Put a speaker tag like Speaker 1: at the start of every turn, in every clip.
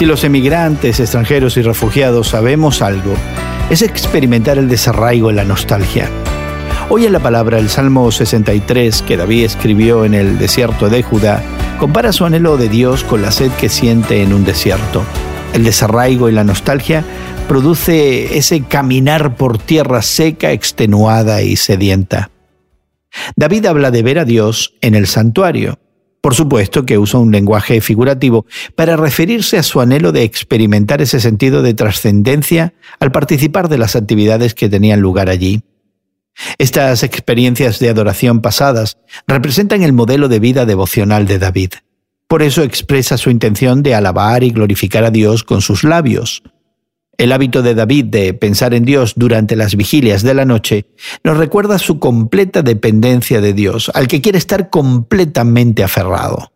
Speaker 1: Si los emigrantes, extranjeros y refugiados sabemos algo, es experimentar el desarraigo en la nostalgia. Hoy en la palabra el Salmo 63 que David escribió en el desierto de Judá compara su anhelo de Dios con la sed que siente en un desierto. El desarraigo y la nostalgia produce ese caminar por tierra seca, extenuada y sedienta. David habla de ver a Dios en el santuario. Por supuesto que usa un lenguaje figurativo para referirse a su anhelo de experimentar ese sentido de trascendencia al participar de las actividades que tenían lugar allí. Estas experiencias de adoración pasadas representan el modelo de vida devocional de David. Por eso expresa su intención de alabar y glorificar a Dios con sus labios. El hábito de David de pensar en Dios durante las vigilias de la noche nos recuerda su completa dependencia de Dios, al que quiere estar completamente aferrado.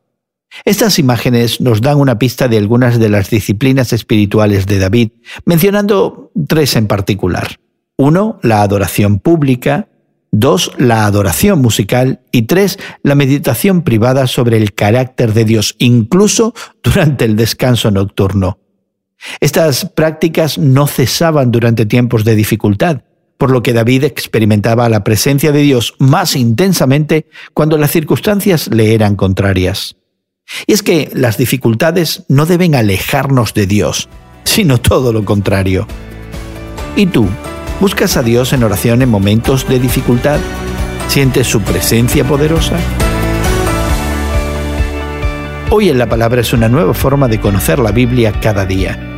Speaker 1: Estas imágenes nos dan una pista de algunas de las disciplinas espirituales de David, mencionando tres en particular. Uno, la adoración pública. Dos, la adoración musical. Y tres, la meditación privada sobre el carácter de Dios, incluso durante el descanso nocturno. Estas prácticas no cesaban durante tiempos de dificultad, por lo que David experimentaba la presencia de Dios más intensamente cuando las circunstancias le eran contrarias. Y es que las dificultades no deben alejarnos de Dios, sino todo lo contrario. ¿Y tú? ¿Buscas a Dios en oración en momentos de dificultad? ¿Sientes su presencia poderosa? Hoy en la palabra es una nueva forma de conocer la Biblia cada día.